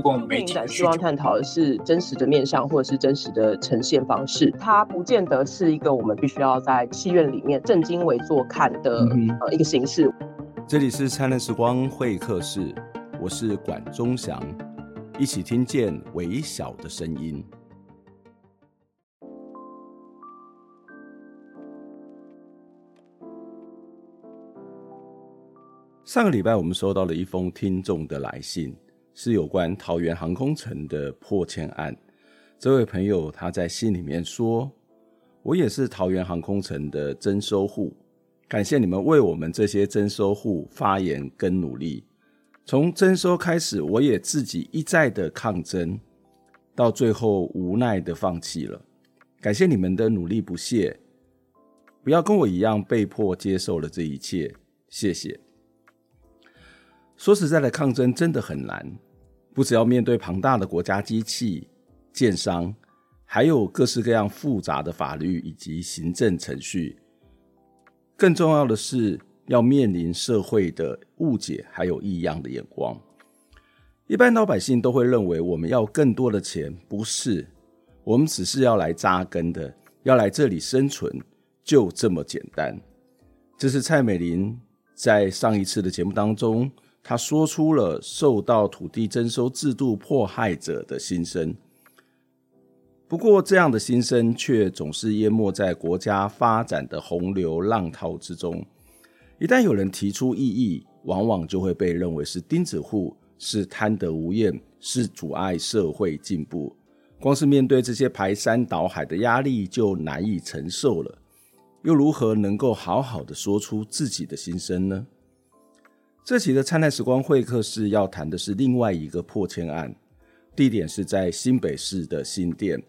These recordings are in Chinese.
共媒体。希望探讨的是真实的面向，或者是真实的呈现方式。它不见得是一个我们必须要在戏院里面正襟危坐看的呃一个形式。这里是灿烂时光会客室，我是管中祥，一起听见微小的声音。上个礼拜，我们收到了一封听众的来信。是有关桃园航空城的破迁案。这位朋友他在信里面说：“我也是桃园航空城的征收户，感谢你们为我们这些征收户发言跟努力。从征收开始，我也自己一再的抗争，到最后无奈的放弃了。感谢你们的努力不懈，不要跟我一样被迫接受了这一切。谢谢。”说实在的，抗争真的很难，不只要面对庞大的国家机器、建商，还有各式各样复杂的法律以及行政程序。更重要的是，要面临社会的误解，还有异样的眼光。一般老百姓都会认为，我们要更多的钱，不是，我们只是要来扎根的，要来这里生存，就这么简单。这是蔡美玲在上一次的节目当中。他说出了受到土地征收制度迫害者的心声，不过这样的心声却总是淹没在国家发展的洪流浪涛之中。一旦有人提出异议，往往就会被认为是钉子户，是贪得无厌，是阻碍社会进步。光是面对这些排山倒海的压力就难以承受了，又如何能够好好的说出自己的心声呢？这期的灿烂时光会客室要谈的是另外一个破迁案，地点是在新北市的新店。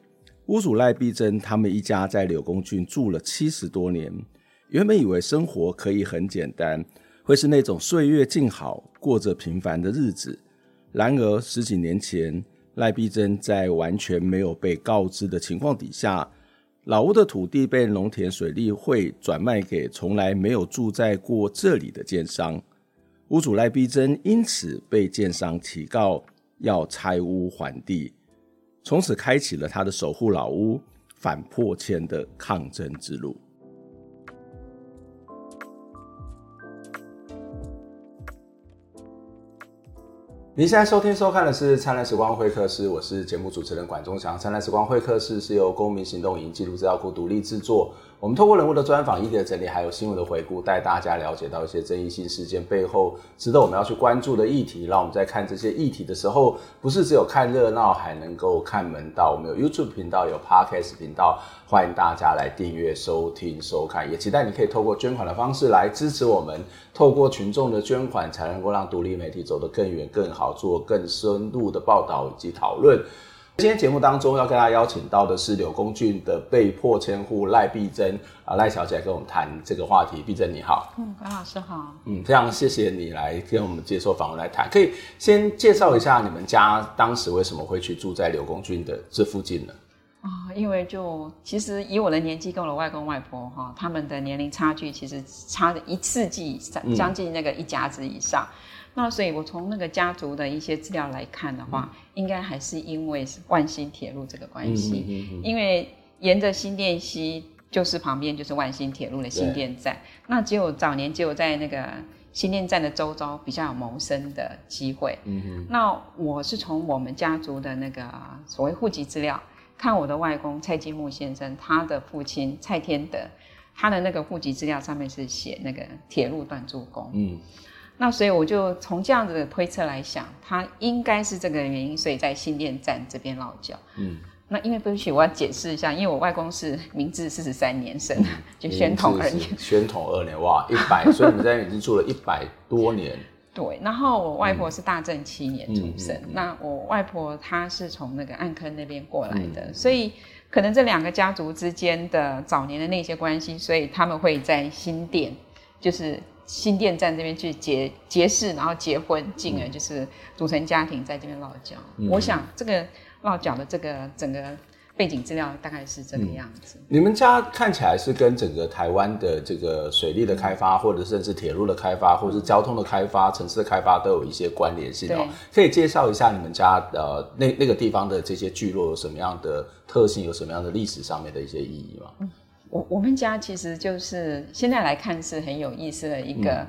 屋主赖碧珍他们一家在柳公郡住了七十多年，原本以为生活可以很简单，会是那种岁月静好，过着平凡的日子。然而十几年前，赖碧珍在完全没有被告知的情况底下，老屋的土地被农田水利会转卖给从来没有住在过这里的建商。屋主赖碧珍因此被建商提告，要拆屋还地，从此开启了他的守护老屋、反破迁的抗争之路。您现在收听收看的是《灿烂时光会客室》，我是节目主持人管中祥。《灿烂时光会客室》是由公民行动影音记录资料库独立制作。我们透过人物的专访、议题的整理，还有新闻的回顾，带大家了解到一些争议性事件背后值得我们要去关注的议题。让我们在看这些议题的时候，不是只有看热闹，还能够看门道。我们有 YouTube 频道，有 Podcast 频道，欢迎大家来订阅、收听、收看。也期待你可以透过捐款的方式来支持我们。透过群众的捐款，才能够让独立媒体走得更远、更好，做更深入的报道以及讨论。今天节目当中要跟大家邀请到的是柳公俊的被迫迁户赖碧珍啊，赖小姐来跟我们谈这个话题。碧珍你好，嗯，关老师好，嗯，非常谢谢你来跟我们接受访问来谈。可以先介绍一下你们家当时为什么会去住在柳公俊的这附近呢？啊、哦，因为就其实以我的年纪跟我的外公外婆哈，他们的年龄差距其实差了一世纪，将近那个一甲子以上。嗯那所以，我从那个家族的一些资料来看的话，嗯、应该还是因为万新铁路这个关系。嗯嗯嗯、因为沿着新店溪，就是旁边就是万新铁路的新店站。那只有早年只有在那个新店站的周遭比较有谋生的机会。嗯嗯、那我是从我们家族的那个所谓户籍资料，看我的外公蔡金木先生，他的父亲蔡天德，他的那个户籍资料上面是写那个铁路段柱工。嗯那所以我就从这样子的推测来想，他应该是这个原因，所以在新店站这边落脚。嗯，那因为对不起，我要解释一下，因为我外公是明治四十三年生，就宣统二年。宣统二年，哇，一百，所以你在那边已经住了一百多年。对，然后我外婆是大正七年出生，嗯嗯嗯嗯、那我外婆她是从那个暗坑那边过来的，嗯、所以可能这两个家族之间的早年的那些关系，所以他们会在新店，就是新店站这边去结结识，然后结婚，进而就是组成家庭在这边落脚。嗯、我想这个落脚的这个整个。背景资料大概是这个样子。嗯。你们家看起来是跟整个台湾的这个水利的开发，或者甚至铁路的开发，或者是交通的开发、城市的开发都有一些关联性哦。可以介绍一下你们家呃那那个地方的这些聚落有什么样的特性，有什么样的历史上面的一些意义吗？嗯，我我们家其实就是现在来看是很有意思的一个，嗯、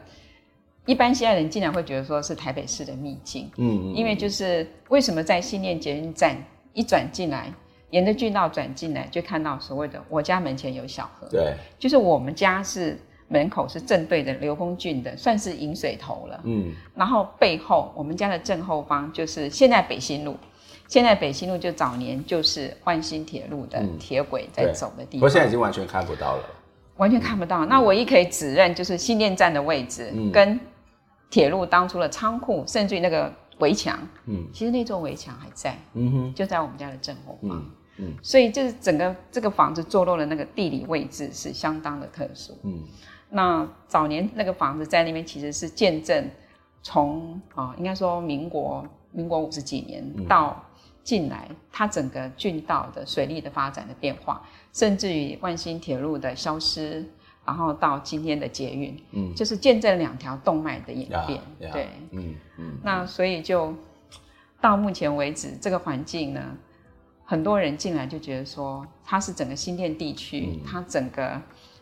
一般现在人竟然会觉得说是台北市的秘境。嗯，嗯，因为就是为什么在新店捷运站一转进来。沿着郡道转进来，就看到所谓的我家门前有小河。对，就是我们家是门口是正对着刘公郡的，算是引水头了。嗯，然后背后我们家的正后方就是现在北新路，现在北新路就早年就是换新铁路的铁轨在走的地方。不过、嗯、现在已经完全看不到了，完全看不到。嗯、那唯一可以指认就是新店站的位置，嗯、跟铁路当初的仓库，甚至于那个围墙，嗯，其实那座围墙还在，嗯哼，就在我们家的正后方。嗯嗯，所以就是整个这个房子坐落的那个地理位置是相当的特殊。嗯，那早年那个房子在那边其实是见证从啊，应该说民国民国五十几年到近来，嗯、它整个郡道的水利的发展的变化，甚至于万兴铁路的消失，然后到今天的捷运，嗯，就是见证两条动脉的演变。Yeah, yeah, 对，嗯嗯，那所以就到目前为止，这个环境呢。很多人进来就觉得说，它是整个新店地区，嗯、它整个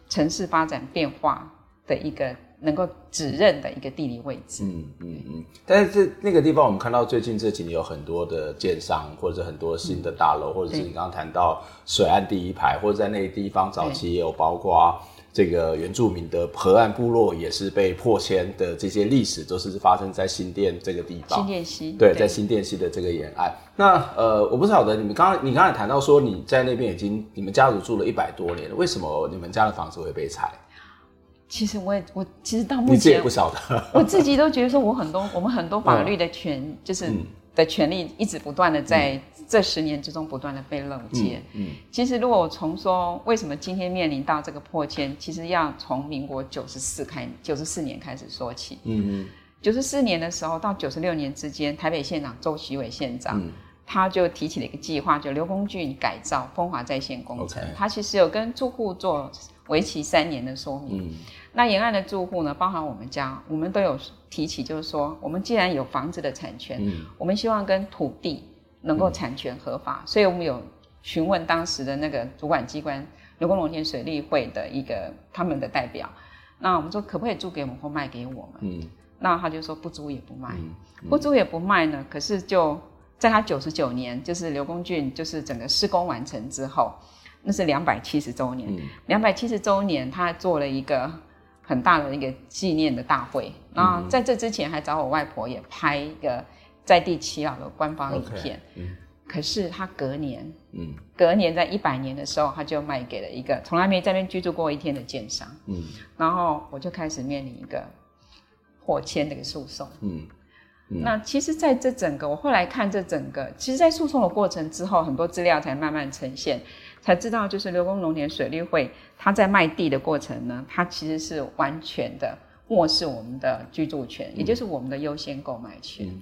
城市发展变化的一个能够指认的一个地理位置。嗯嗯嗯。但是这那个地方，我们看到最近这几年有很多的建商，或者很多新的大楼，嗯、或者是你刚刚谈到水岸第一排，或者在那个地方早期也有包括。这个原住民的河岸部落也是被破迁的，这些历史都是发生在新店这个地方。新店溪。对，在新店溪的这个沿岸。那呃，我不晓得你们刚刚你刚才谈到说你在那边已经你们家族住了一百多年了，为什么你们家的房子会被拆？其实我也我其实到目前你自己也不晓得，我自己都觉得说我很多我们很多法律的权、嗯、就是。嗯的权利一直不断的在这十年之中不断的被漏接。嗯，嗯，其实如果我从说为什么今天面临到这个破迁，其实要从民国九十四开九十四年开始说起。嗯嗯，九十四年的时候到九十六年之间，台北县长周其伟县长，嗯、他就提起了一个计划，就刘公俊改造风华在线工程。他其实有跟住户做为期三年的说明。嗯那沿岸的住户呢，包含我们家，我们都有提起，就是说，我们既然有房子的产权，嗯，我们希望跟土地能够产权合法，嗯、所以我们有询问当时的那个主管机关流宫农田水利会的一个他们的代表，那我们说可不可以租给我们或卖给我们？嗯，那他就说不租也不卖，不租也不卖呢。可是就在他九十九年，就是刘公俊就是整个施工完成之后，那是两百七十周年，两百七十周年，他还做了一个。很大的一个纪念的大会，然后在这之前还找我外婆也拍一个在地祈祷的官方影片。Okay, 嗯、可是他隔年，嗯、隔年在一百年的时候，他就卖给了一个从来没在那边居住过一天的建商。嗯、然后我就开始面临一个破迁的一个诉讼。嗯嗯、那其实在这整个，我后来看这整个，其实，在诉讼的过程之后，很多资料才慢慢呈现。才知道，就是刘公农田水利会，他在卖地的过程呢，他其实是完全的漠视我们的居住权，嗯、也就是我们的优先购买权。嗯、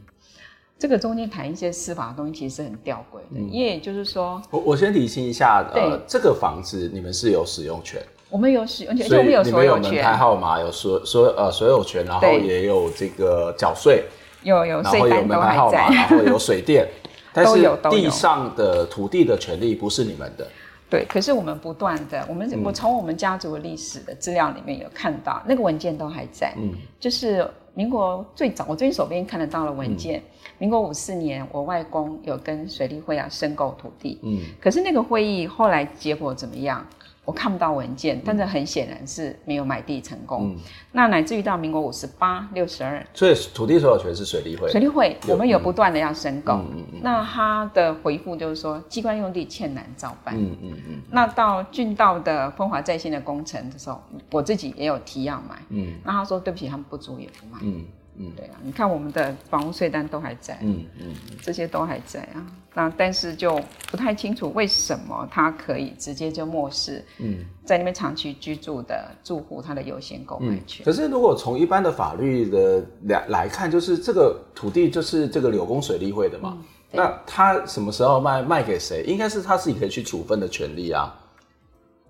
这个中间谈一些司法的东西，其实是很吊诡的。嗯、因为也就是说，我我先理清一下，呃，这个房子你们是有使用权，我们有使用权，而且我们有所有权，你们有门牌号码，有所所呃所有权，然后也有这个缴税，有有然后有门牌号码，然后有水电，但是地上的土地的权利不是你们的。对，可是我们不断的，我们我从我们家族的历史的资料里面有看到，嗯、那个文件都还在，嗯，就是民国最早，我最近手边看得到的文件，嗯、民国五四年，我外公有跟水利会啊申购土地，嗯，可是那个会议后来结果怎么样？我看不到文件，但是很显然是没有买地成功。嗯、那乃至于到民国五十八、六十二，所以土地所有权是水利会。水利会，我们有不断的要申购。嗯嗯嗯、那他的回复就是说，机关用地欠难照办。嗯嗯嗯。嗯那到郡道的风华在线的工程的时候，我自己也有提要买。嗯。那他说对不起，他们不租也不卖。嗯。嗯，对啊，你看我们的房屋税单都还在，嗯嗯，这些都还在啊。那但是就不太清楚为什么他可以直接就漠视，嗯，在那边长期居住的住户他的优先购买权。可是如果从一般的法律的来来看，就是这个土地就是这个柳工水利会的嘛，那他什么时候卖卖给谁，应该是他自己可以去处分的权利啊。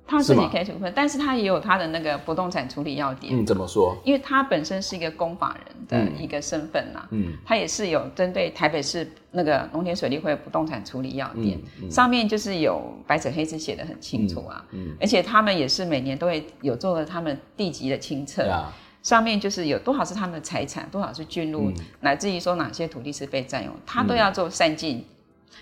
他自己可以处分，但是他也有他的那个不动产处理要点。嗯，怎么说？因为他本身是一个公法人的一个身份呐。嗯，他也是有针对台北市那个农田水利会不动产处理要点，上面就是有白纸黑字写得很清楚啊。嗯，而且他们也是每年都会有做了他们地籍的清册，上面就是有多少是他们的财产，多少是军入，乃至于说哪些土地是被占用，他都要做善尽。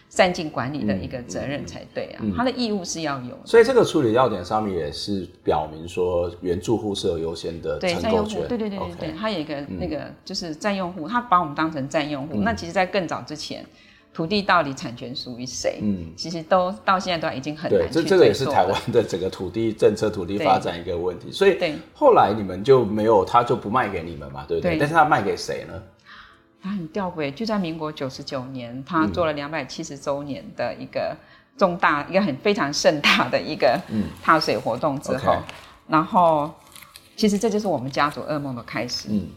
善尽管理的一个责任才对啊，他的义务是要有。所以这个处理要点上面也是表明说，原住户是有优先的承购权。对对对对对，他有一个那个就是占用户，他把我们当成占用户。那其实，在更早之前，土地到底产权属于谁？嗯，其实都到现在都已经很难。对，这这个也是台湾的整个土地政策、土地发展一个问题。所以后来你们就没有，他就不卖给你们嘛，对不对？但是他卖给谁呢？他很吊诡，就在民国九十九年，他做了两百七十周年的一个重大、嗯、一个很非常盛大的一个踏水活动之后，嗯 okay、然后其实这就是我们家族噩梦的开始。嗯，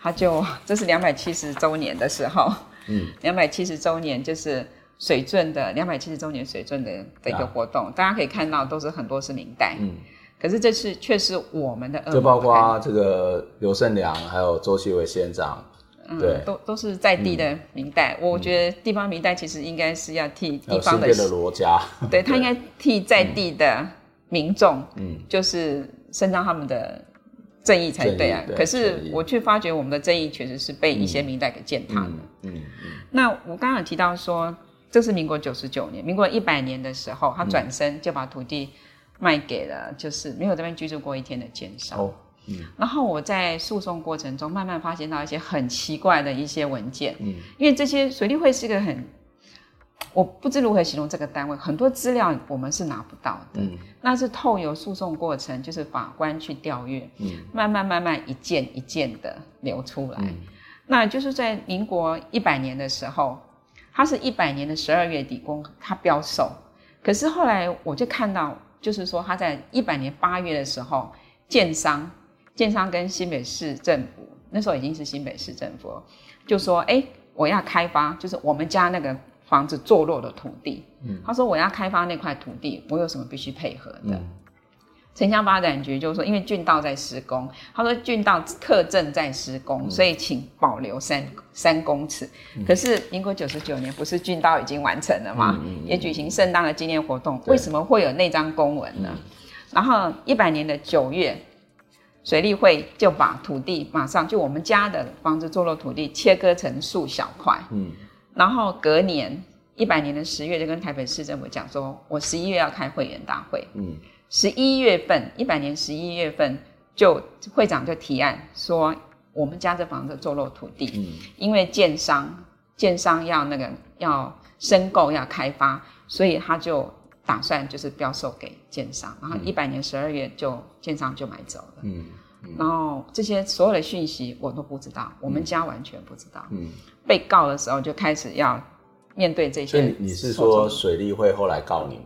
他就这是两百七十周年的时候，嗯，两百七十周年就是水圳的两百七十周年水圳的的一个活动，啊、大家可以看到都是很多是明代，嗯，可是这次却是我们的噩梦，就包括这个刘胜良还有周锡伟县长。嗯，都都是在地的明代，嗯、我觉得地方明代其实应该是要替地方的，的罗家，对，他应该替在地的民众，嗯，就是伸张他们的正义才对啊。对，可是我却发觉我们的正义确实是被一些明代给践踏了。嗯嗯。那我刚刚有提到说，这是民国九十九年，民国一百年的时候，他转身就把土地卖给了就是没有这边居住过一天的奸商。哦嗯，然后我在诉讼过程中慢慢发现到一些很奇怪的一些文件，嗯，因为这些水利会是一个很，我不知如何形容这个单位，很多资料我们是拿不到的，嗯，那是透由诉讼过程，就是法官去调阅，嗯，慢慢慢慢一件一件的流出来，嗯，那就是在民国一百年的时候，它是一百年的十二月底公它标售，可是后来我就看到，就是说他在一百年八月的时候，建商。建商跟新北市政府那时候已经是新北市政府了，就说：“哎，我要开发，就是我们家那个房子坐落的土地。嗯”他说：“我要开发那块土地，我有什么必须配合的？”嗯、城乡发展局就说：“因为郡道在施工，他说郡道特正在施工，嗯、所以请保留三三公尺。嗯、可是民国九十九年不是郡道已经完成了吗？也举行盛大的纪念活动，对为什么会有那张公文呢？嗯、然后一百年的九月。”水利会就把土地马上就我们家的房子坐落土地切割成数小块，嗯，然后隔年一百年的十月就跟台北市政府讲说，我十一月要开会员大会，嗯，十一月份一百年十一月份就会长就提案说，我们家这房子坐落土地，嗯，因为建商建商要那个要申购要开发，所以他就。打算就是标售给建商，然后一百年十二月就建商就买走了。嗯，嗯，然后这些所有的讯息我都不知道，我们家完全不知道。嗯，被告的时候就开始要面对这些。所以你是说水利会后来告你们？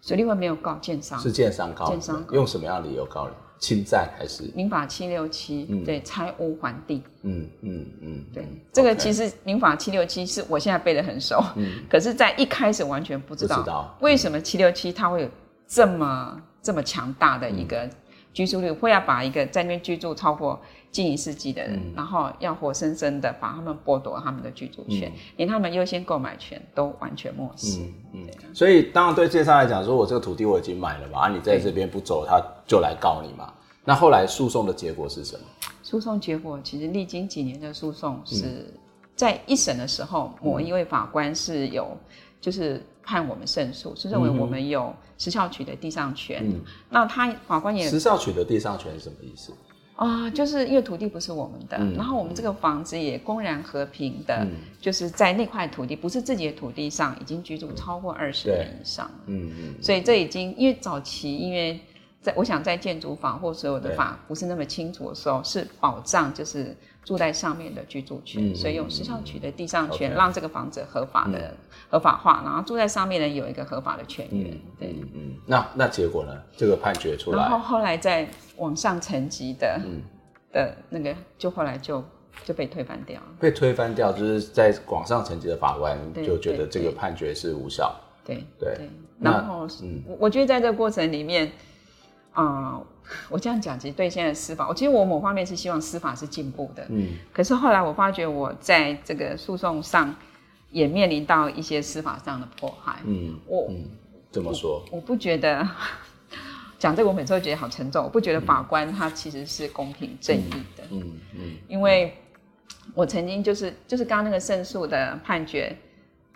水利会没有告建商，是建商告。建商用什么样的理由告你？侵占还是？民法七六七？对，拆屋还地。嗯嗯嗯，对，这个其实民法七六七是我现在背得很熟，嗯，可是，在一开始完全不知道。为什么七六七它会有这么这么强大的一个居住率，会要把一个在那边居住超过近一世纪的人，然后要活生生的把他们剥夺他们的居住权，连他们优先购买权都完全漠视。嗯嗯，所以当然对建商来讲，说我这个土地我已经买了嘛，啊，你在这边不走，他就来告你嘛。那后来诉讼的结果是什么？诉讼结果其实历经几年的诉讼，是在一审的时候，某一位法官是有就是判我们胜诉，是认为我们有时效取得地上权。嗯，那他法官也时效取得地上权是什么意思？啊，就是因为土地不是我们的，然后我们这个房子也公然和平的，就是在那块土地不是自己的土地上，已经居住超过二十年以上。嗯嗯，所以这已经因为早期因为。在我想，在建筑法或所有的法不是那么清楚的时候，是保障就是住在上面的居住权，嗯、所以用时效取得地上权，嗯、让这个房子合法的、嗯、合法化，然后住在上面的人有一个合法的权源。嗯、对，那那结果呢？这个判决出来，然后后来在往上层级的，嗯，的那个就后来就就被推翻掉了。被推翻掉，就是在往上层级的法官就觉得这个判决是无效。对对，对，对。然后，嗯，我觉得在这个过程里面，啊、呃。我这样讲，其实对现在司法，我其实我某方面是希望司法是进步的，嗯。可是后来我发觉，我在这个诉讼上也面临到一些司法上的迫害，嗯。我嗯，怎么说？我，我不觉得讲这个，我每次都觉得好沉重。我不觉得法官他其实是公平正义的，嗯嗯，嗯。因为我曾经就是就是刚刚那个胜诉的判决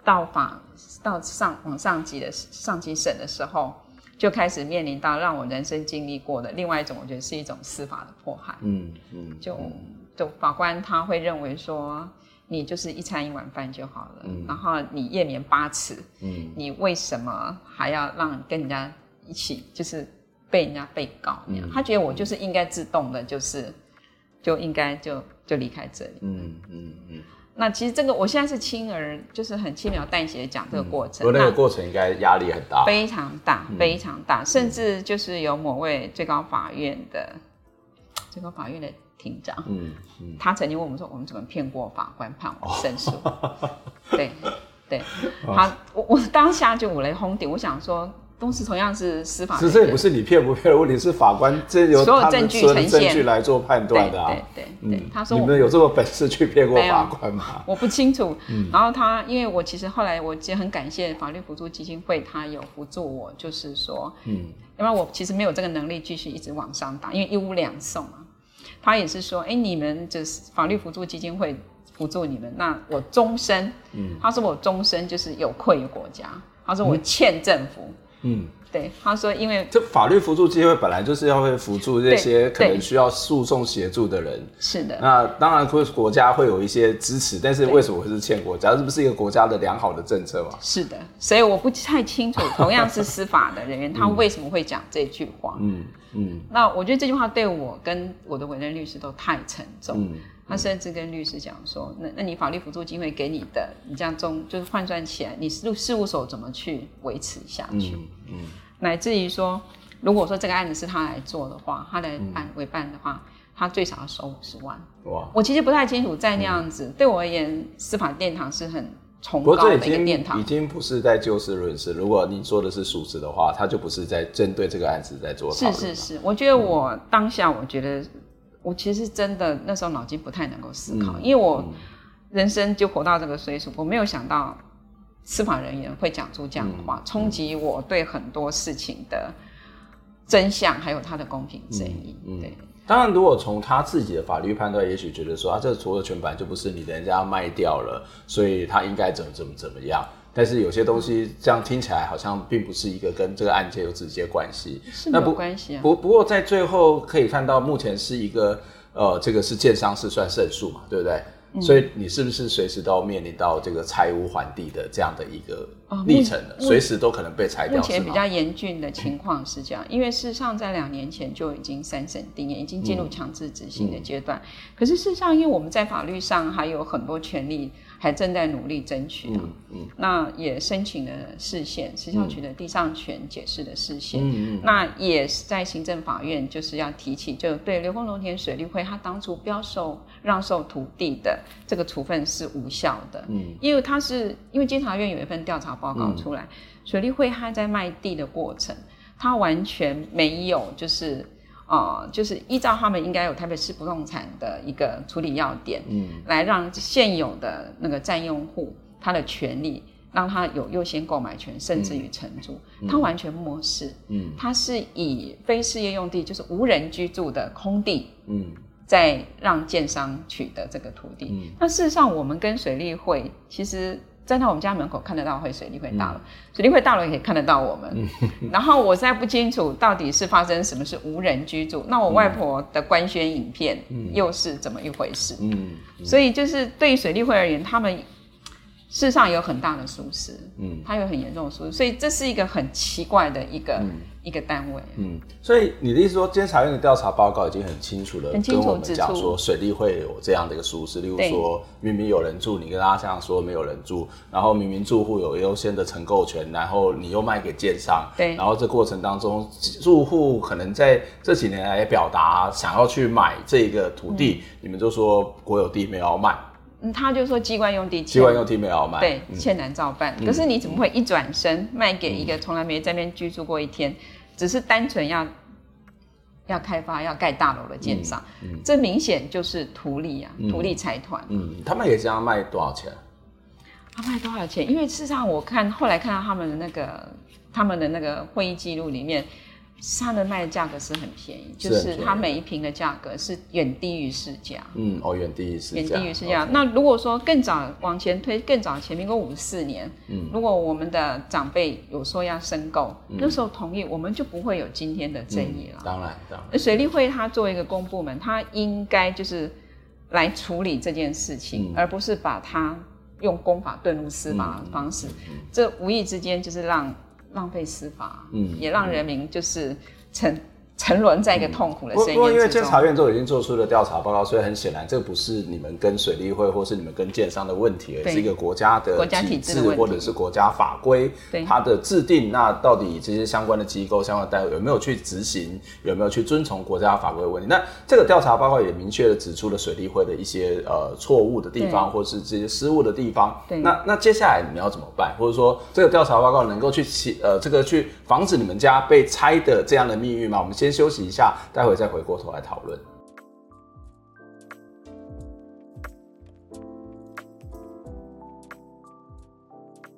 到法到上往上级的上级审的时候。就开始面临到让我人生经历过的另外一种，我觉得是一种司法的迫害。嗯嗯，就就法官他会认为说，你就是一餐一碗饭就好了，嗯、然后你夜眠八次，嗯，你为什么还要让跟人家一起就是被人家被告那样？嗯、他觉得我就是应该自动的，就是就应该就就离开这里。嗯嗯嗯。嗯那其实这个，我现在是轻而就是很轻描淡写的讲这个过程。嗯、那个过程应该压力很大，非常大，嗯、非常大，甚至就是有某位最高法院的最高法院的庭长，嗯嗯，他曾经问我们说，我们怎么骗过法官判我们胜诉？哦、对对，他 我我当下就五雷轰顶，我想说。都是同样是司法，其实这也不是你骗不骗的问题，是法官这有所有证据呈现，证据来做判断的啊。对对对，他说你们有这么本事去骗过法官吗？我不清楚。然后他，因为我其实后来我其实很感谢法律辅助基金会，他有辅助我，就是说，嗯，因为我其实没有这个能力继续一直往上打，因为一屋两送嘛。他也是说，哎，你们就是法律辅助基金会辅助你们，那我终身，嗯，他说我终身就是有愧于国家，他说我欠政府。嗯，对，他说，因为这法律辅助机会本来就是要会辅助这些可能需要诉讼协助的人，是的。那当然会国家会有一些支持，但是为什么会是欠国家？这不是一个国家的良好的政策吗？是的，所以我不太清楚，同样是司法的人员，他为什么会讲这句话？嗯嗯。那我觉得这句话对我跟我的委任律师都太沉重。嗯。他甚至跟律师讲说：“那那你法律辅助机会给你的，你这样中就是换算起来，你事事务所怎么去维持下去？嗯，嗯乃至于说，如果说这个案子是他来做的话，他来办委办的话，他最少要收五十万。哇！我其实不太清楚，在那样子、嗯、对我而言，司法殿堂是很崇高的一个殿堂。已经不是在就事论事。如果你说的是属实的话，他就不是在针对这个案子在做。是是是，我觉得我当下，我觉得。”我其实真的那时候脑筋不太能够思考，嗯、因为我人生就活到这个岁数，我没有想到司法人员会讲出这样的话，冲击、嗯、我对很多事情的真相，还有他的公平正义。对，当然，如果从他自己的法律判断，也许觉得说啊，这所有权本来就不是你的，人家卖掉了，所以他应该怎么怎么怎么样。但是有些东西这样听起来好像并不是一个跟这个案件有直接关系，是没有关系啊。不不过在最后可以看到，目前是一个呃，这个是建商是算胜诉嘛，对不对？嗯、所以你是不是随时都要面临到这个拆屋还地的这样的一个历程呢？随、哦、时都可能被拆掉。目前比较严峻的情况是这样，因为事实上在两年前就已经三审定谳，已经进入强制执行的阶段。嗯嗯、可是事实上，因为我们在法律上还有很多权利。还正在努力争取的，嗯嗯、那也申请了释宪，时效取得地上权解释的释宪，嗯嗯、那也是在行政法院就是要提起，就对流丰农田水利会他当初标售让售土地的这个处分是无效的，嗯、因为他是因为监察院有一份调查报告出来，嗯、水利会他在卖地的过程，他完全没有就是。啊、呃，就是依照他们应该有台北市不动产的一个处理要点，嗯，来让现有的那个占用户他的权利，让他有优先购买权，甚至于承租，嗯、他完全漠视，嗯，他是以非事业用地，就是无人居住的空地，嗯，在让建商取得这个土地。嗯、那事实上，我们跟水利会其实。站在我们家门口看得到会水利会大楼，嗯、水利会大楼也可以看得到我们。嗯、然后我现在不清楚到底是发生什么是无人居住。那我外婆的官宣影片又是怎么一回事？所以就是对于水利会而言，他们事实上有很大的疏失，嗯，它有很严重的疏失，所以这是一个很奇怪的一个、嗯、一个单位，嗯，所以你的意思说，监察院的调查报告已经很清楚的跟我们讲说，水利会有这样的一个疏失，例如说明明有人住，你跟大家这样说没有人住，然后明明住户有优先的承购权，然后你又卖给建商，对，然后这过程当中，住户可能在这几年来也表达想要去买这个土地，嗯、你们就说国有地没有要卖。嗯，他就说机关用地，机关用地没有卖，对，欠难照办。嗯、可是你怎么会一转身卖给一个从来没在那边居住过一天，嗯、只是单纯要要开发、要盖大楼的建商？嗯嗯、这明显就是图利啊，图利财团。嗯，他们也这样卖多少钱？他卖多少钱？因为事实上，我看后来看到他们的那个他们的那个会议记录里面。他的卖的价格是很便宜，就是它每一瓶的价格是远低于市价。嗯，哦，远低于市价。远低于市价。那如果说更早往前推，更早前民国五十四年，嗯，如果我们的长辈有说要申购，嗯、那时候同意，我们就不会有今天的争议了。嗯、当然，当然。水利会它作为一个公部门，它应该就是来处理这件事情，嗯、而不是把它用公法遁入司法的方式。这无意之间就是让。浪费司法，嗯，也让人民就是成。沉沦在一个痛苦的深渊之中。不过，因为监察院都已经做出了调查报告，所以很显然，这不是你们跟水利会或是你们跟建商的问题，而是一个国家的体制或者是国家法规它的制定。那到底这些相关的机构、相关的单位有没有去执行，有没有去遵从国家法规的问题？那这个调查报告也明确的指出了水利会的一些呃错误的地方，或是这些失误的地方。对。那那接下来你们要怎么办？或者说，这个调查报告能够去起呃这个去防止你们家被拆的这样的命运吗？我们先。先休息一下，待会再回过头来讨论。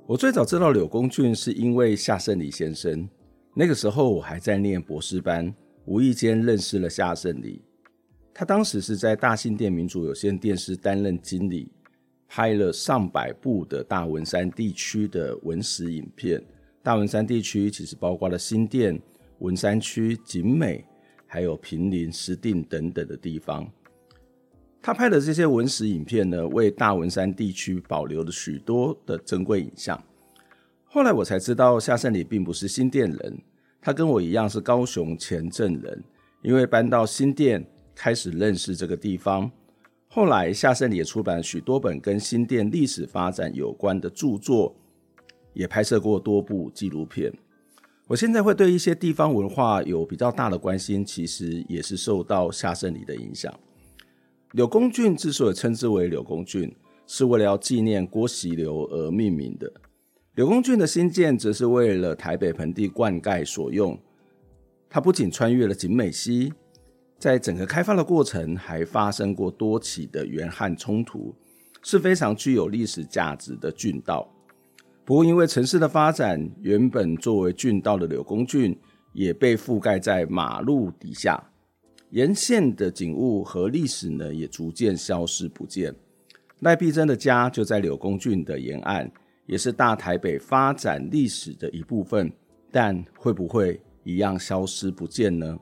我最早知道柳公俊是因为夏胜礼先生，那个时候我还在念博士班，无意间认识了夏胜礼。他当时是在大信电民主有线电视担任经理，拍了上百部的大文山地区的文史影片。大文山地区其实包括了新店。文山区、景美，还有平林、石碇等等的地方，他拍的这些文史影片呢，为大文山地区保留了许多的珍贵影像。后来我才知道，夏胜礼并不是新店人，他跟我一样是高雄前镇人，因为搬到新店，开始认识这个地方。后来，夏胜礼也出版了许多本跟新店历史发展有关的著作，也拍摄过多部纪录片。我现在会对一些地方文化有比较大的关心，其实也是受到夏胜礼的影响。柳公圳之所以称之为柳公圳，是为了要纪念郭锡流而命名的。柳公圳的兴建则是为了台北盆地灌溉所用。它不仅穿越了景美溪，在整个开发的过程还发生过多起的原汉冲突，是非常具有历史价值的圳道。不过，因为城市的发展，原本作为郡道的柳公郡也被覆盖在马路底下，沿线的景物和历史呢，也逐渐消失不见。赖碧珍的家就在柳公郡的沿岸，也是大台北发展历史的一部分，但会不会一样消失不见呢？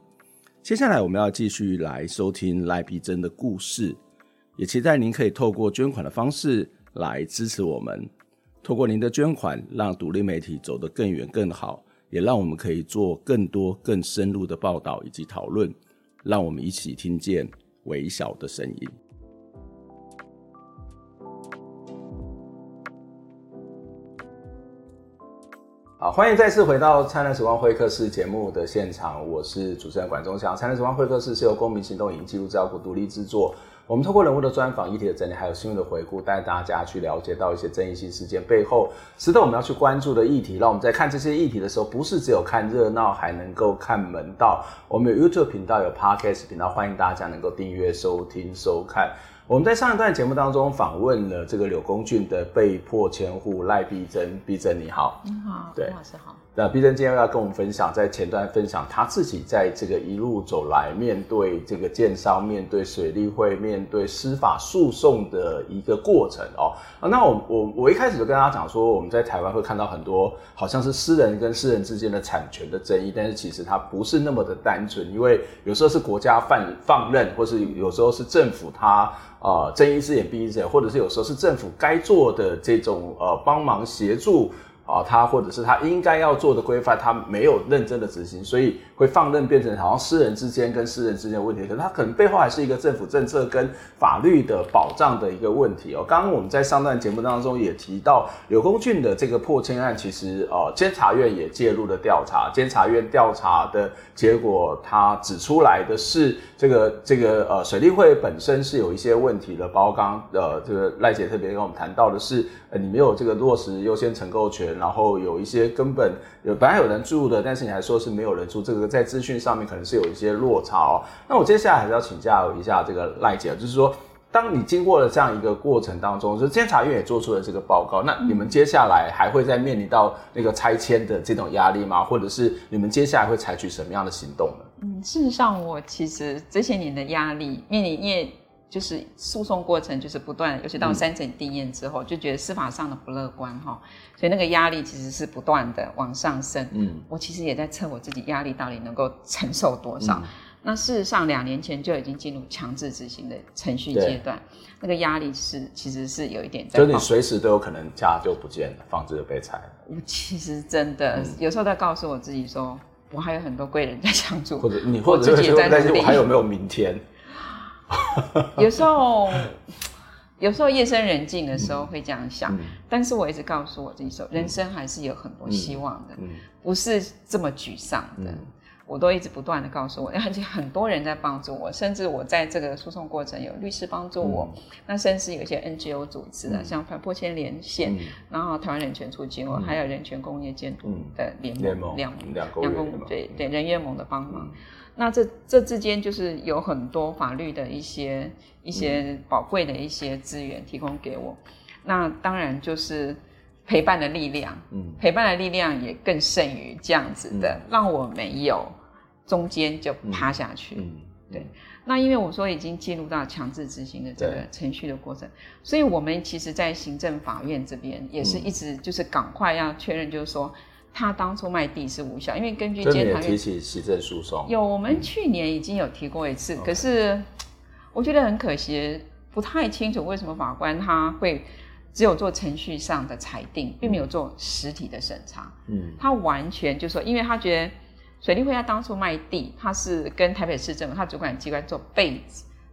接下来我们要继续来收听赖碧珍的故事，也期待您可以透过捐款的方式来支持我们。透过您的捐款，让独立媒体走得更远更好，也让我们可以做更多更深入的报道以及讨论。让我们一起听见微小的声音。好，欢迎再次回到《灿烂时光会客室》节目的现场，我是主持人管中祥。《灿烂时光会客室》是由公民行动影音记录资料库独立制作。我们透过人物的专访、议题的整理，还有新闻的回顾，带大家去了解到一些争议性事件背后值得我们要去关注的议题。让我们在看这些议题的时候，不是只有看热闹，还能够看门道。我们有 YouTube 频道，有 Podcast 频道，欢迎大家能够订阅、收听、收看。我们在上一段节目当中访问了这个柳公俊的被迫迁户赖碧珍，碧珍你好，你好，对，老师好。那碧珍今天要跟我们分享，在前段分享他自己在这个一路走来，面对这个建商，面对水利会，面对司法诉讼的一个过程哦。那我我我一开始就跟大家讲说，我们在台湾会看到很多好像是私人跟私人之间的产权的争议，但是其实它不是那么的单纯，因为有时候是国家放放任，或是有时候是政府它呃睁一只眼闭一只眼，或者是有时候是政府该做的这种呃帮忙协助。啊，他或者是他应该要做的规范，他没有认真的执行，所以会放任变成好像私人之间跟私人之间的问题。可是他可能背后还是一个政府政策跟法律的保障的一个问题哦。刚刚我们在上段节目当中也提到，柳公俊的这个破迁案，其实呃，监察院也介入了调查。监察院调查的结果，他指出来的是这个这个呃，水利会本身是有一些问题的，包括刚呃这个赖姐特别跟我们谈到的是，呃，你没有这个落实优先承购权。然后有一些根本有本来有人住的，但是你还说是没有人住，这个在资讯上面可能是有一些落差哦。那我接下来还是要请教一下这个赖姐，就是说，当你经过了这样一个过程当中，就是监察院也做出了这个报告，那你们接下来还会再面临到那个拆迁的这种压力吗？或者是你们接下来会采取什么样的行动呢？嗯，事实上，我其实这些年的压力面临，因为。就是诉讼过程就是不断，尤其到三审定谳之后，嗯、就觉得司法上的不乐观哈，所以那个压力其实是不断的往上升。嗯，我其实也在测我自己压力到底能够承受多少。嗯、那事实上两年前就已经进入强制执行的程序阶段，那个压力是其实是有一点在。就你随时都有可能家就不见了，房子就被拆了。我其实真的、嗯、有时候在告诉我自己说，我还有很多贵人在相助，或者你或者自己在担心我还有没有明天。有时候，有时候夜深人静的时候会这样想，嗯、但是我一直告诉我自己说，人生还是有很多希望的，不是这么沮丧的。嗯、我都一直不断的告诉我，而且很多人在帮助我，甚至我在这个诉讼过程有律师帮助我，嗯、那甚至有一些 NGO 组织啊，嗯、像反破千连线，嗯、然后台湾人权促进会，嗯、还有人权工业监督的联盟，两两公对对人约盟的帮忙。嗯那这这之间就是有很多法律的一些一些宝贵的一些资源提供给我，嗯、那当然就是陪伴的力量，嗯，陪伴的力量也更胜于这样子的，嗯、让我没有中间就趴下去，嗯，嗯。对。那因为我说已经进入到强制执行的这个程序的过程，所以我们其实，在行政法院这边也是一直就是赶快要确认，就是说。他当初卖地是无效，因为根据监察院提起行政诉讼，有我们去年已经有提过一次，嗯、可是我觉得很可惜，不太清楚为什么法官他会只有做程序上的裁定，并没有做实体的审查。嗯，他完全就说，因为他觉得水利会他当初卖地，他是跟台北市政府他主管机关做备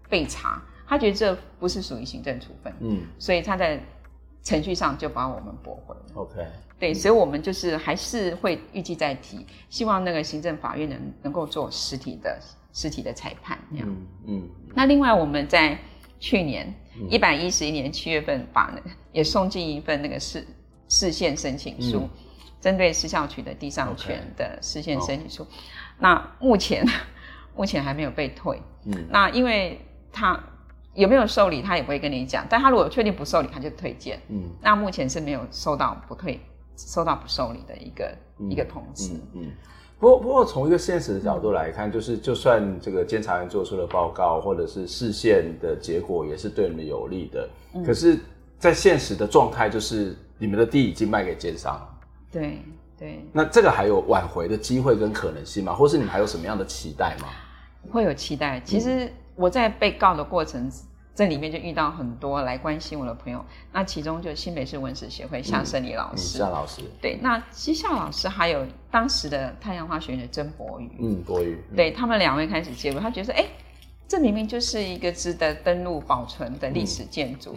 备查，他觉得这不是属于行政处分，嗯，所以他在程序上就把我们驳回了。OK。对，所以，我们就是还是会预计再提，希望那个行政法院能能够做实体的实体的裁判这样。嗯嗯。那另外，我们在去年一百一十一年七月份，把那也送进一份那个释释宪申请书，嗯、针对失效取得地上权的释宪申请书。Okay. 那目前 目前还没有被退。嗯。那因为他有没有受理，他也不会跟你讲。但他如果确定不受理，他就推荐。嗯。那目前是没有收到不退。收到不受理的一个、嗯、一个通知。嗯，嗯，不过不过从一个现实的角度来看，嗯、就是就算这个监察院做出了报告，或者是释宪的结果也是对你们有利的。嗯、可是，在现实的状态，就是你们的地已经卖给奸商了。对对。那这个还有挽回的机会跟可能性吗？或是你们还有什么样的期待吗？会有期待。其实我在被告的过程。这里面就遇到很多来关心我的朋友，那其中就新北市文史协会夏胜利老师，夏老师，对，那其实夏老师还有当时的太阳花学院的曾博宇，嗯，博宇，对他们两位开始介入，他觉得说，哎，这明明就是一个值得登录保存的历史建筑，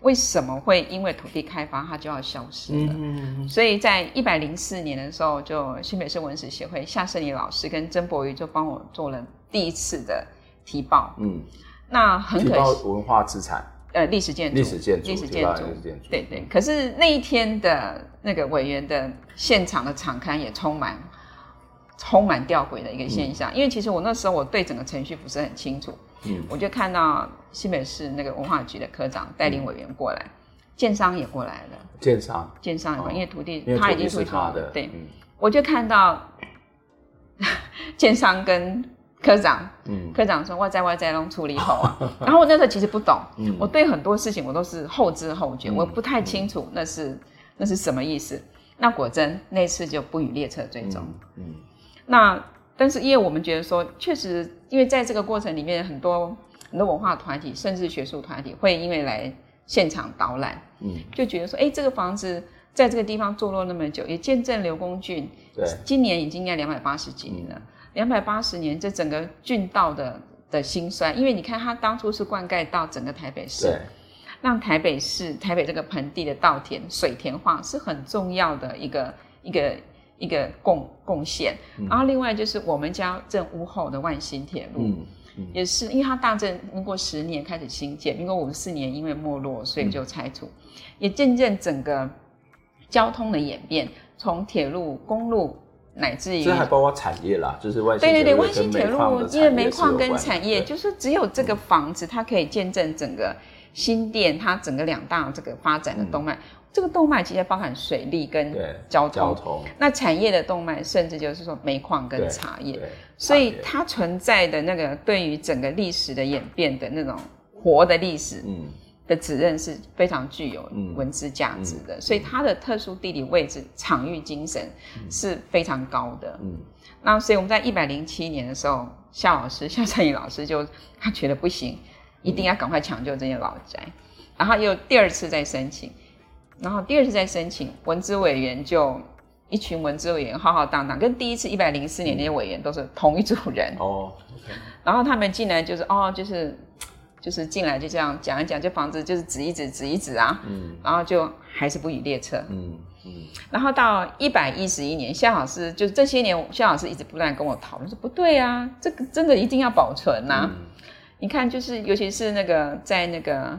为什么会因为土地开发它就要消失了？嗯，所以在一百零四年的时候，就新北市文史协会夏胜利老师跟曾博宇就帮我做了第一次的提报，嗯。那很可惜，文化资产，呃，历史建筑，历史建筑，历史建筑，对对。可是那一天的那个委员的现场的场刊也充满，充满吊诡的一个现象。嗯、因为其实我那时候我对整个程序不是很清楚，嗯，我就看到新北市那个文化局的科长带领委员过来，建、嗯、商也过来了，建商，建商也过来，因为土地他已经出去了，对。嗯。我就看到 建商跟科长，嗯，科长说我在外在弄处理好。啊，然后我那时候其实不懂，嗯，我对很多事情我都是后知后觉，嗯、我不太清楚那是、嗯、那是什么意思。那果真那次就不予列车追踪，嗯，嗯，那但是因为我们觉得说，确实因为在这个过程里面，很多很多文化团体甚至学术团体会因为来现场导览，嗯，就觉得说，哎，这个房子在这个地方坐落那么久，也见证刘公俊，对，今年已经应该两百八十几年了。嗯两百八十年，这整个郡道的的兴衰，因为你看，它当初是灌溉到整个台北市，对，让台北市台北这个盆地的稻田水田化是很重要的一个一个一个贡贡献。嗯、然后另外就是我们家正屋后的万兴铁路，嗯嗯、也是因为它大正民国十年开始兴建，民国五十四年因为没落，所以就拆除，嗯、也渐渐整个交通的演变，从铁路公路。乃至于这还包括产业啦，就是外对对对，万新铁路因为煤矿跟产业，就是只有这个房子，它可以见证整个新店它整个两大这个发展的动脉。这个动脉其实包含水利跟交通，交通。那产业的动脉，甚至就是说煤矿跟茶叶，所以它存在的那个对于整个历史的演变的那种活的历史，嗯。的指认是非常具有文字价值的，嗯。嗯、所以它的特殊地理位置、场域精神是非常高的。嗯，那所以我们在一百零七年的时候，夏老师夏善宇老师就他觉得不行，一定要赶快抢救这些老宅，嗯、然后又第二次再申请，然后第二次再申请，文资委员就一群文资委员浩浩荡荡，跟第一次一百零四年那些委员都是同一组人。哦然后他们进来就是哦就是。就是进来就这样讲一讲，这房子就是指一指指一指啊，嗯，然后就还是不予列车，嗯嗯，然后到一百一十一年，夏老师就是这些年，夏老师一直不断跟我讨论说不对啊，这个真的一定要保存呐、啊。嗯、你看，就是尤其是那个在那个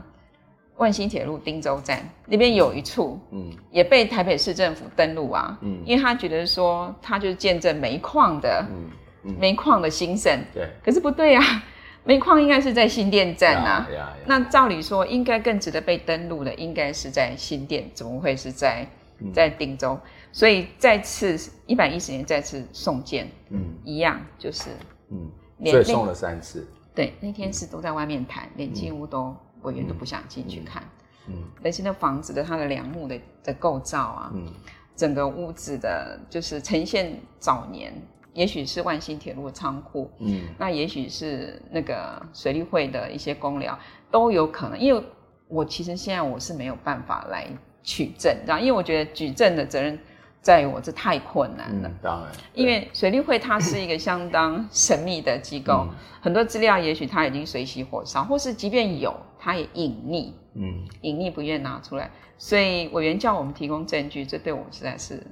万新铁路汀州站那边有一处，嗯，也被台北市政府登录啊，嗯，因为他觉得说他就是见证煤矿的，嗯嗯，煤矿的兴盛，对，可是不对啊。煤矿应该是在新店站啊，那照理说应该更值得被登录的，应该是在新店，怎么会是在在定州？所以再次一百一十年再次送件，嗯，一样就是，嗯，所以送了三次。对，那天是都在外面谈，连进屋都委员都不想进去看，嗯，而且那房子的它的梁木的的构造啊，嗯，整个屋子的就是呈现早年。也许是万新铁路的仓库，嗯，那也许是那个水利会的一些公寮，都有可能。因为我其实现在我是没有办法来取证，这样，因为我觉得举证的责任在于我，这太困难了。嗯、当然，因为水利会它是一个相当神秘的机构，嗯、很多资料也许它已经水洗火烧，或是即便有，它也隐匿，嗯，隐匿不愿拿出来。所以委员叫我们提供证据，这对我实在是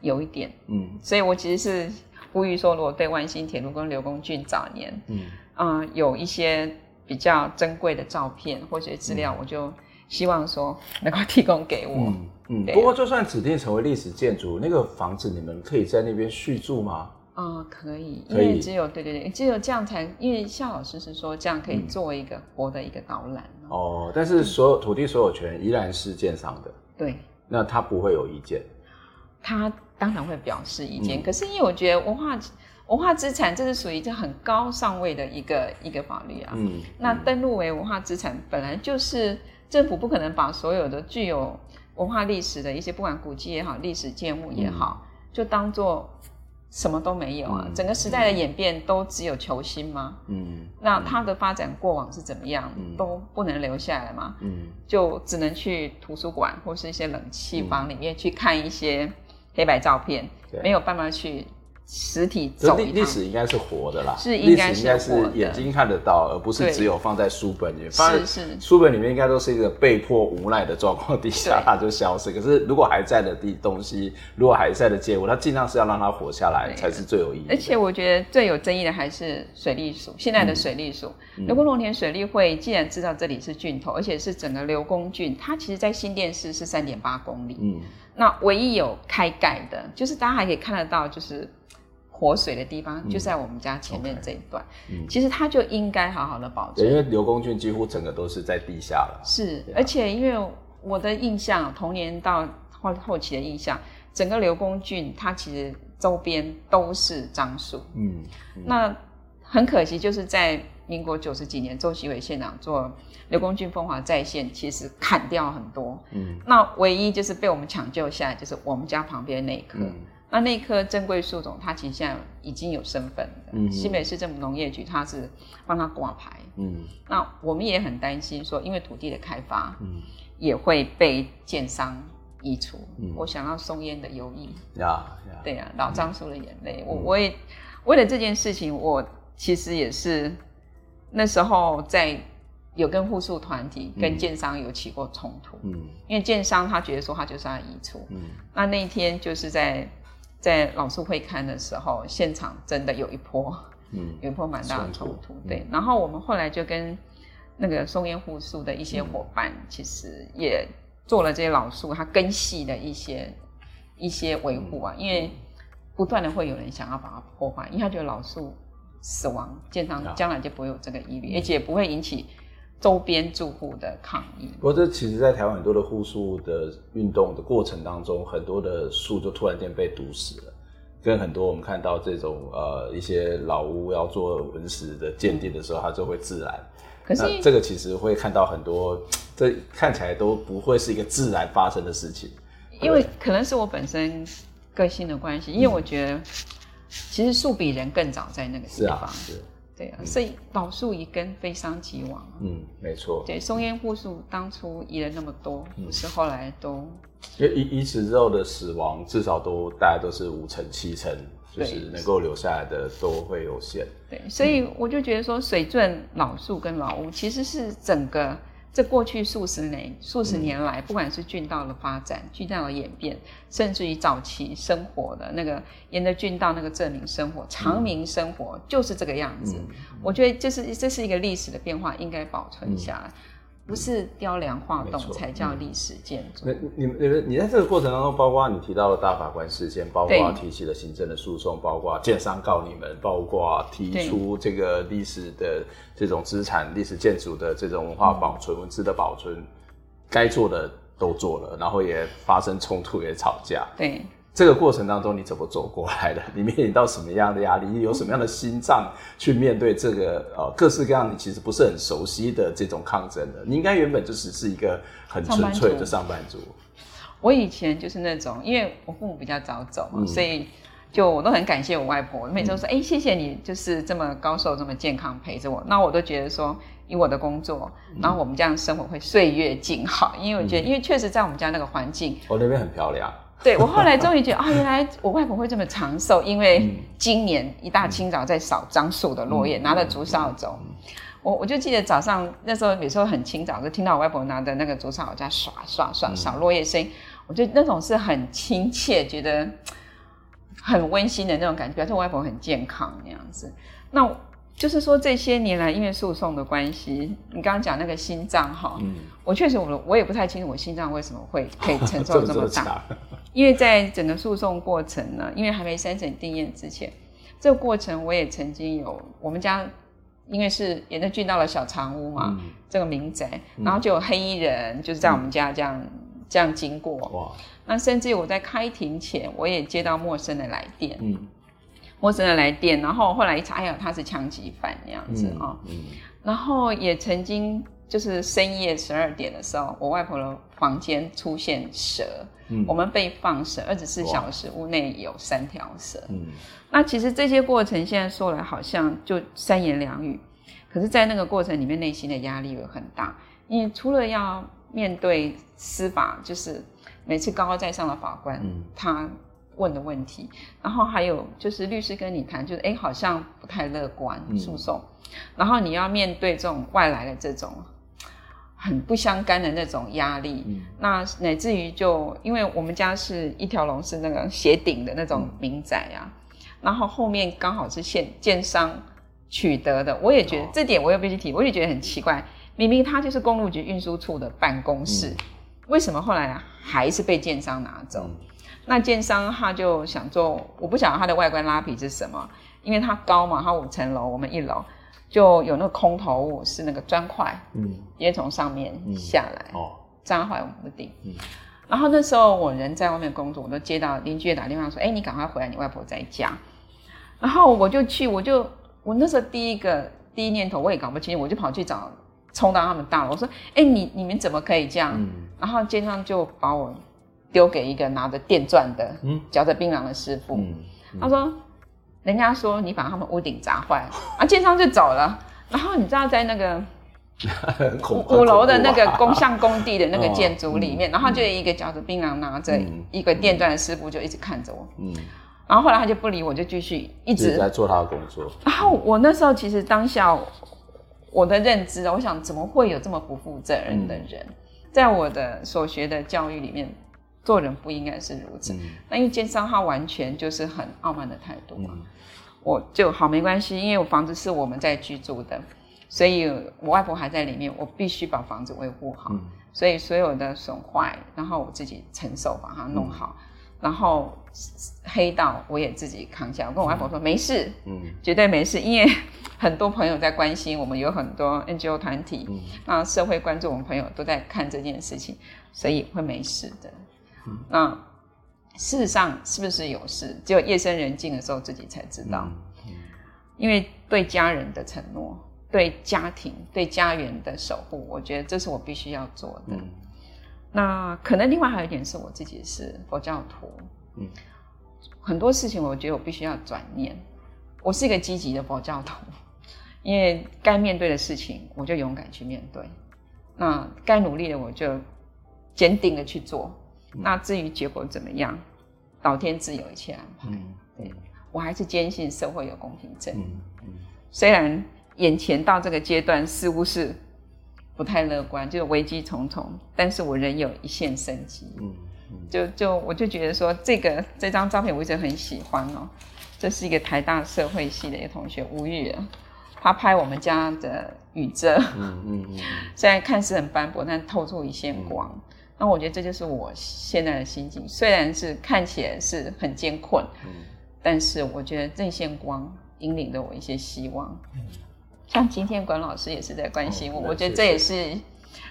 有一点，嗯，所以我其实是。呼吁说，如果对万新铁路跟刘公圳早年，嗯啊、呃，有一些比较珍贵的照片或者资料，嗯、我就希望说能够提供给我。嗯嗯。不过，就算指定成为历史建筑，那个房子你们可以在那边续住吗？啊、呃，可以，因为只有对对对，只有这样才，因为夏老师是说这样可以作为一个活的一个导览。嗯、哦，但是所有土地所有权依然是建商的。对。那他不会有意见。他。当然会表示意见，嗯、可是因为我觉得文化文化资产这是属于这很高上位的一个一个法律啊。嗯，那登录为文化资产本来就是政府不可能把所有的具有文化历史的一些不管古迹也好、历史建物也好，嗯、就当做什么都没有啊。嗯、整个时代的演变都只有求新吗？嗯，那它的发展过往是怎么样，嗯、都不能留下来吗？嗯，就只能去图书馆或是一些冷气房里面去看一些。黑白照片对。没有办法去实体走。历史应该是活的啦，是应该是，应该是眼睛看得到，而不是只有放在书本里面。是是，书本里面应该都是一个被迫无奈的状况底下，它就消失。可是如果还在的地东西，如果还在的建物，它尽量是要让它活下来，才是最有意义的。而且我觉得最有争议的还是水利署，现在的水利署，刘公农田水利会既然知道这里是郡头，而且是整个刘公郡，它其实在新店市是三点八公里。嗯。那唯一有开盖的，就是大家还可以看得到，就是活水的地方，就在我们家前面这一段。嗯，其实它就应该好好的保存。因为刘公圳几乎整个都是在地下了。是，而且因为我的印象，童年到后后期的印象，整个刘公圳它其实周边都是樟树，嗯，嗯，那很可惜，就是在民国九十几年，周其伟县长做刘公圳风华再现，其实砍掉很多，嗯，那唯一就是被我们抢救下来，就是我们家旁边那一棵。嗯那那棵珍贵树种，它其实现在已经有身份了。嗯，新北市政府农业局它是帮它挂牌。嗯，那我们也很担心说，因为土地的开发，嗯，也会被建商移除。嗯，我想到松烟的友谊。呀呀，对呀、啊，老樟树的眼泪。嗯、我我也为了这件事情，我其实也是那时候在有跟护树团体、跟建商有起过冲突。嗯，因为建商他觉得说他就是要移除。嗯，那那一天就是在。在老树会刊的时候，现场真的有一波，嗯，有一波蛮大的冲突，对。然后我们后来就跟那个松烟护树的一些伙伴，嗯、其实也做了这些老树它根系的一些一些维护啊，嗯、因为不断的会有人想要把它破坏，因为他觉得老树死亡，健康将来就不会有这个疑虑，嗯、而且不会引起。周边住户的抗议。不过，这其实，在台湾很多的护树的运动的过程当中，很多的树就突然间被堵死了。跟很多我们看到这种呃一些老屋要做文史的鉴定的时候，它就会自燃。可是这个其实会看到很多，这看起来都不会是一个自然发生的事情。因为可能是我本身个性的关系，因为我觉得其实树比人更早在那个地方。是啊，是。对啊，所以老树一根，非伤即亡。嗯，没错。对，松烟护树当初移了那么多，不、嗯、是后来都因为移移植之后的死亡，至少都大概都是五成七成，就是能够留下来的都会有限。对，所以我就觉得说，水圳老树跟老屋其实是整个。这过去数十年、数十年来，不管是郡道的发展、郡道的演变，甚至于早期生活的那个沿着郡道那个镇民生活、长民生活，嗯、就是这个样子。嗯、我觉得这是这是一个历史的变化，应该保存下来。嗯不是雕梁画栋才叫历史建筑。那、嗯、你你们你在这个过程当中，包括你提到的大法官事件，包括提起了行政的诉讼，包括建商告你们，包括提出这个历史的这种资产、历史建筑的这种文化保存、文字的保存，该做的都做了，然后也发生冲突，也吵架。对。这个过程当中你怎么走过来的？你面临到什么样的压力？你有什么样的心脏去面对这个呃各式各样你其实不是很熟悉的这种抗争的？你应该原本就只是一个很纯粹的上班族。我以前就是那种，因为我父母比较早走嘛，嗯、所以就我都很感谢我外婆。我每次都说，哎、嗯，谢谢你，就是这么高寿、这么健康陪着我。那我都觉得说，以我的工作，然后我们这样生活会岁月静好。因为我觉得，嗯、因为确实在我们家那个环境，我那边很漂亮。对，我后来终于觉得啊、哦，原来我外婆会这么长寿，因为今年一大清早在扫樟树的落叶，嗯、拿着竹扫帚。我我就记得早上那时候，有时候很清早就听到我外婆拿着那个竹扫在刷刷刷扫落叶声，我觉得那种是很亲切，觉得很温馨的那种感觉，表示我外婆很健康那样子。那。就是说这些年来，因为诉讼的关系，你刚刚讲那个心脏哈，嗯、我确实我我也不太清楚我心脏为什么会可以承受这么大，因为在整个诉讼过程呢，因为还没三审定谳之前，这个过程我也曾经有我们家，因为是沿着郡道的小长屋嘛，嗯、这个民宅，然后就有黑衣人就是在我们家这样、嗯、这样经过，哇，那甚至于我在开庭前，我也接到陌生的来电，嗯。陌生人来电，然后后来一查，哎呀，他是枪击犯那样子啊。嗯嗯、然后也曾经就是深夜十二点的时候，我外婆的房间出现蛇，嗯、我们被放蛇，二十四小时屋内有三条蛇。嗯、那其实这些过程现在说来好像就三言两语，可是，在那个过程里面，内心的压力有很大。你除了要面对司法，就是每次高高在上的法官，嗯、他。问的问题，然后还有就是律师跟你谈，就是哎，好像不太乐观诉讼，嗯、然后你要面对这种外来的这种很不相干的那种压力，嗯、那乃至于就因为我们家是一条龙是那个斜顶的那种民宅啊，嗯、然后后面刚好是现建商取得的，我也觉得、哦、这点我也必须提，我也觉得很奇怪，明明他就是公路局运输处的办公室，嗯、为什么后来还是被建商拿走？嗯那建商他就想做，我不晓得他的外观拉皮是什么，因为他高嘛，他五层楼，我们一楼就有那个空投物是那个砖块，嗯，也从上面下来，嗯、哦，砸坏我们的顶，嗯，然后那时候我人在外面工作，我都接到邻居打电话说：“哎，你赶快回来，你外婆在家。”然后我就去，我就我那时候第一个第一念头我也搞不清楚，我就跑去找，冲到他们大楼，我说：“哎，你你们怎么可以这样？”嗯、然后街上就把我丢给一个拿着电钻的、嗯、嚼着槟榔的师傅。他说：“人家说你把他们屋顶砸坏，啊，建商就走了。”然后你知道在那个。五楼的那个工像工地的那个建筑里面，然后就有一个嚼着槟榔、拿着一个电钻的师傅就一直看着我，嗯，然后后来他就不理我，就继续一直在做他的工作。然后我那时候其实当下我的认知，我想怎么会有这么不负责任的人，在我的所学的教育里面，做人不应该是如此。那因为奸商他完全就是很傲慢的态度嘛，我就好没关系，因为我房子是我们在居住的。所以，我外婆还在里面，我必须把房子维护好。嗯、所以，所有的损坏，然后我自己承受，把它弄好。嗯、然后，黑道我也自己扛下。我跟我外婆说，嗯、没事，嗯，绝对没事。因为很多朋友在关心我们，有很多 NGO 团体，嗯，那社会关注我们朋友都在看这件事情，所以会没事的。嗯、那事实上是不是有事？只有夜深人静的时候自己才知道。因为对家人的承诺。对家庭、对家园的守护，我觉得这是我必须要做的。嗯、那可能另外还有一点是我自己是佛教徒，嗯，很多事情我觉得我必须要转念。我是一个积极的佛教徒，因为该面对的事情我就勇敢去面对，那该努力的我就坚定的去做。嗯、那至于结果怎么样，老天自有一切安排。嗯、对，我还是坚信社会有公平正义。虽然。眼前到这个阶段似乎是不太乐观，就是危机重重，但是我仍有一线生机。嗯，嗯就就我就觉得说，这个这张照片我一直很喜欢哦。这是一个台大社会系的一个同学吴玉，他拍我们家的雨遮。嗯嗯嗯。虽然看似很斑驳，但透出一线光。嗯、那我觉得这就是我现在的心境，虽然是看起来是很艰困，嗯，但是我觉得这线光引领着我一些希望。嗯像今天管老师也是在关心我，哦、我觉得这也是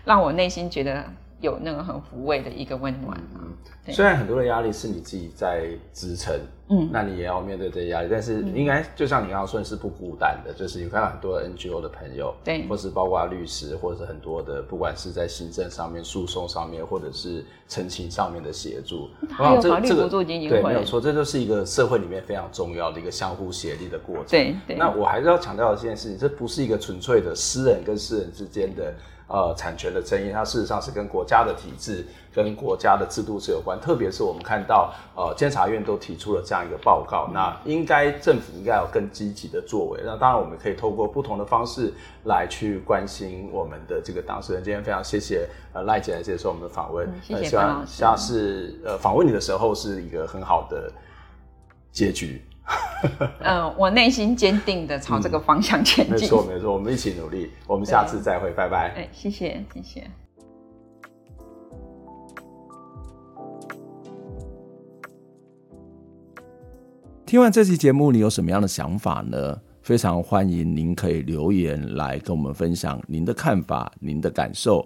让我内心觉得有那个很抚慰的一个温暖。嗯，虽然很多的压力是你自己在支撑，嗯，那你也要面对这些压力，但是应该就像你刚刚说，是不孤单的，就是你看到很多的 NGO 的朋友，对，或是包括律师，或者是很多的，不管是在行政上面、诉讼上面，或者是陈情上面的协助，还有法律辅助基金会，对，没有错，这就是一个社会里面非常重要的一个相互协力的过程。对，对，那我还是要强调一件事情，这不是一个纯粹的私人跟私人之间的。呃，产权的争议，它事实上是跟国家的体制、跟国家的制度是有关。特别是我们看到，呃，监察院都提出了这样一个报告，那应该政府应该有更积极的作为。那当然，我们可以透过不同的方式来去关心我们的这个当事人。今天非常谢谢呃赖姐来接受我们的访问，嗯、谢谢关老师。下次呃访问你的时候是一个很好的结局。嗯、呃，我内心坚定的朝这个方向前进。没错，没错，我们一起努力。我们下次再会，拜拜。哎，谢谢，谢谢。听完这期节目，你有什么样的想法呢？非常欢迎您可以留言来跟我们分享您的看法、您的感受。